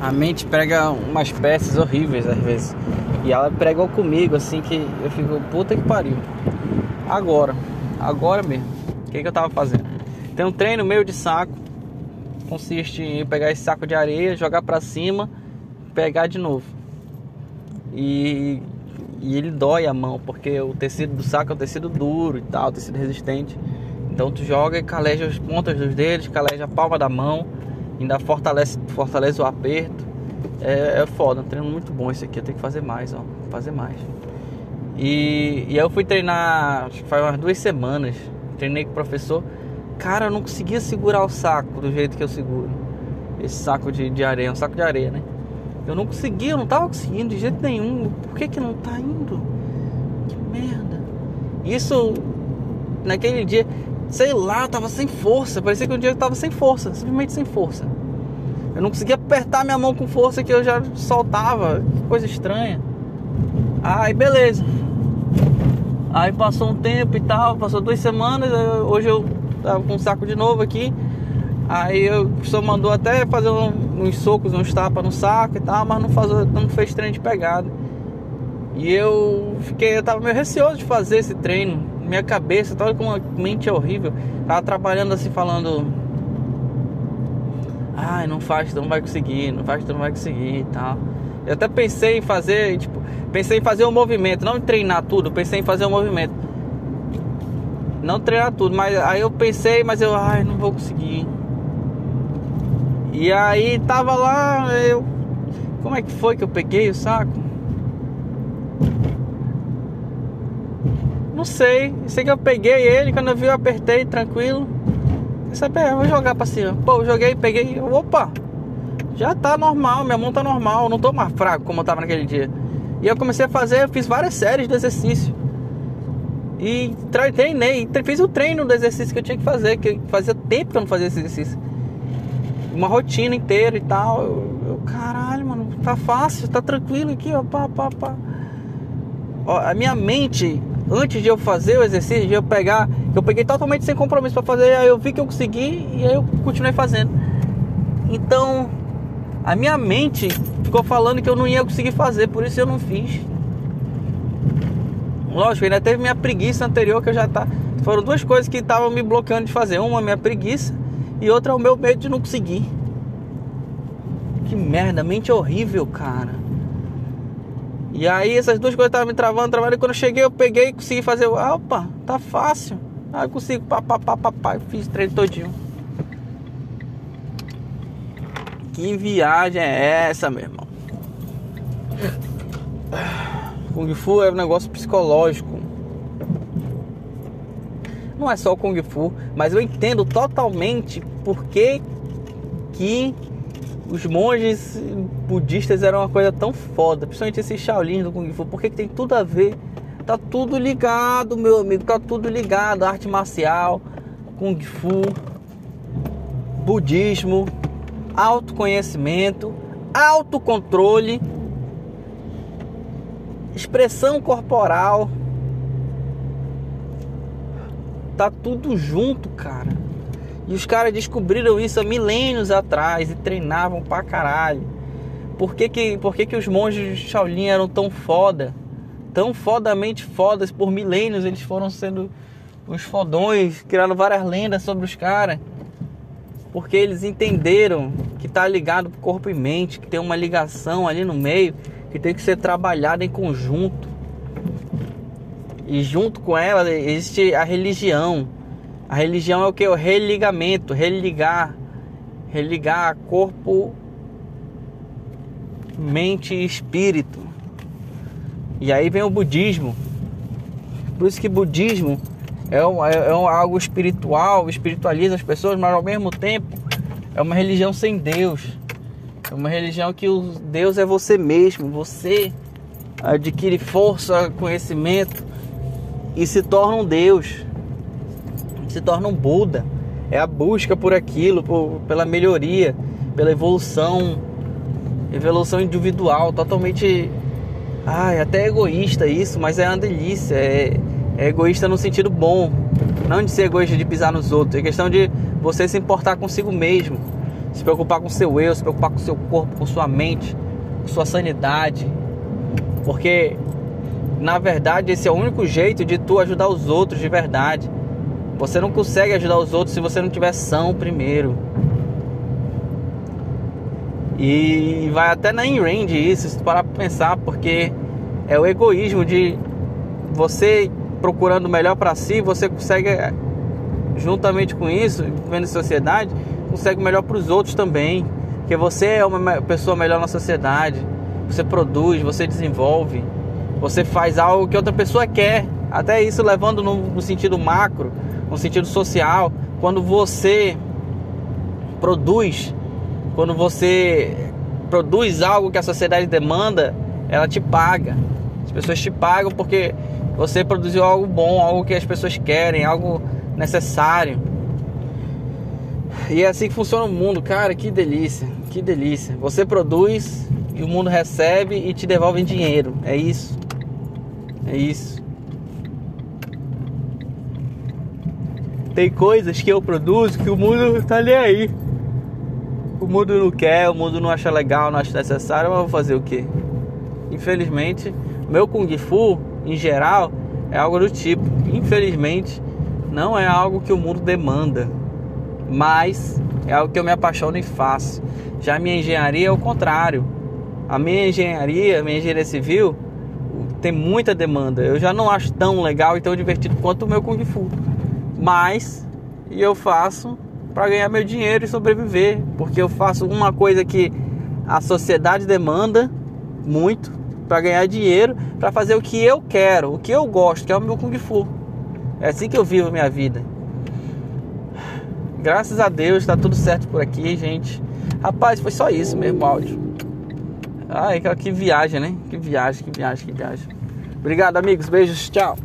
A mente prega umas peças horríveis às vezes. E ela pregou comigo assim que eu fico, puta que pariu. Agora, agora mesmo. O que, que eu tava fazendo? Tem um treino meio de saco. Consiste em pegar esse saco de areia, jogar para cima, pegar de novo. E, e ele dói a mão, porque o tecido do saco é um tecido duro e tal, tecido resistente. Então tu joga e caleja as pontas dos dedos, caleja a palma da mão, ainda fortalece, fortalece o aperto. É, é foda, um treino muito bom esse aqui, eu tenho que fazer mais, ó. Fazer mais. E, e aí eu fui treinar, acho que faz umas duas semanas. Treinei com o professor. Cara, eu não conseguia segurar o saco do jeito que eu seguro. Esse saco de, de areia, um saco de areia, né? Eu não conseguia, eu não tava conseguindo de jeito nenhum. Por que que não tá indo? Que merda. Isso, naquele dia, sei lá, eu tava sem força. Parecia que um dia eu tava sem força, simplesmente sem força. Eu não conseguia apertar minha mão com força que eu já soltava. Coisa estranha. Aí beleza. Aí passou um tempo e tal, passou duas semanas, hoje eu tava com um saco de novo aqui. Aí o professor mandou até fazer uns socos, uns tapas no saco e tal, mas não, faz, não fez treino de pegada. E eu fiquei, eu tava meio receoso de fazer esse treino minha cabeça, toda com uma mente é horrível. Tava trabalhando assim, falando. Ai, não faz, tu não vai conseguir, não faz, tu não vai conseguir e tal. Eu até pensei em fazer, tipo, pensei em fazer um movimento, não em treinar tudo, pensei em fazer um movimento. Não treinar tudo, mas aí eu pensei, mas eu, ai, não vou conseguir. E aí tava lá, eu. Como é que foi que eu peguei o saco? Não sei. Sei que eu peguei ele, quando eu vi eu apertei tranquilo. Sabe, eu vou jogar pra cima. Pô, joguei, peguei. Opa! Já tá normal, minha mão tá normal, não tô mais fraco como eu tava naquele dia. E eu comecei a fazer, eu fiz várias séries de exercício. E treinei, fiz o treino do exercício que eu tinha que fazer, que fazia tempo que eu não fazia esse exercício. Uma rotina inteira e tal. Eu, eu, caralho, mano, tá fácil, tá tranquilo aqui, ó, pá, pá, pá. Ó, a minha mente antes de eu fazer o exercício, de eu pegar, eu peguei totalmente sem compromisso para fazer, aí eu vi que eu consegui e aí eu continuei fazendo. Então, a minha mente ficou falando que eu não ia conseguir fazer, por isso eu não fiz. Lógico, ainda teve minha preguiça anterior que eu já tá. Foram duas coisas que estavam me bloqueando de fazer. Uma, minha preguiça, e outra, o meu medo de não conseguir. Que merda, mente horrível, cara. E aí essas duas coisas estavam me travando, travando. E quando eu cheguei, eu peguei e consegui fazer. Ah, opa, tá fácil. Aí eu consigo, pá, pá, pá, pá, pá. Fiz treino todinho. Que viagem é essa, meu irmão? Kung Fu é um negócio psicológico. Não é só Kung Fu, mas eu entendo totalmente por que, que os monges budistas eram uma coisa tão foda, principalmente esse Shaolin do Kung Fu, porque tem tudo a ver, tá tudo ligado, meu amigo, tá tudo ligado, arte marcial, Kung Fu, budismo, autoconhecimento, autocontrole, expressão corporal, tá tudo junto, cara. E os caras descobriram isso há milênios atrás e treinavam pra caralho. Por que que, por que, que os monges de Shaolin eram tão foda? Tão fodamente fodas por milênios eles foram sendo os fodões, criaram várias lendas sobre os caras. Porque eles entenderam que tá ligado corpo e mente, que tem uma ligação ali no meio, que tem que ser trabalhada em conjunto. E junto com ela existe a religião a religião é o que? O religamento, religar, religar corpo, mente e espírito. E aí vem o budismo. Por isso que budismo é, um, é, é algo espiritual, espiritualiza as pessoas, mas ao mesmo tempo é uma religião sem Deus. É uma religião que o Deus é você mesmo. Você adquire força, conhecimento e se torna um Deus se torna um Buda. É a busca por aquilo, por, pela melhoria, pela evolução, evolução individual, totalmente. Ai, até egoísta isso, mas é uma delícia. É, é egoísta no sentido bom. Não de ser egoísta de pisar nos outros. É questão de você se importar consigo mesmo. Se preocupar com seu eu, se preocupar com seu corpo, com sua mente, com sua sanidade. Porque na verdade esse é o único jeito de tu ajudar os outros de verdade. Você não consegue ajudar os outros se você não tiver são primeiro. E vai até na in-range isso, se tu parar pra pensar, porque é o egoísmo de você procurando o melhor para si, você consegue, juntamente com isso, vivendo em sociedade, consegue o melhor para os outros também. Porque você é uma pessoa melhor na sociedade, você produz, você desenvolve, você faz algo que outra pessoa quer. Até isso levando no, no sentido macro, no sentido social, quando você produz quando você produz algo que a sociedade demanda, ela te paga. As pessoas te pagam porque você produziu algo bom, algo que as pessoas querem, algo necessário. E é assim que funciona o mundo, cara. Que delícia, que delícia. Você produz e o mundo recebe e te devolve em dinheiro. É isso. É isso. Tem coisas que eu produzo que o mundo tá nem aí o mundo não quer, o mundo não acha legal, não acha necessário, mas vou fazer o quê? Infelizmente, meu Kung Fu, em geral, é algo do tipo. Infelizmente, não é algo que o mundo demanda, mas é algo que eu me apaixono e faço. Já a minha engenharia é o contrário. A minha engenharia, a minha engenharia civil, tem muita demanda. Eu já não acho tão legal e tão divertido quanto o meu Kung Fu. Mas, e eu faço para ganhar meu dinheiro e sobreviver, porque eu faço uma coisa que a sociedade demanda muito para ganhar dinheiro, para fazer o que eu quero, o que eu gosto, que é o meu kung fu. É assim que eu vivo minha vida. Graças a Deus está tudo certo por aqui, gente. Rapaz, foi só isso mesmo, áudio. Ai, que viagem, né? Que viagem, que viagem, que viagem. Obrigado, amigos. Beijos. Tchau.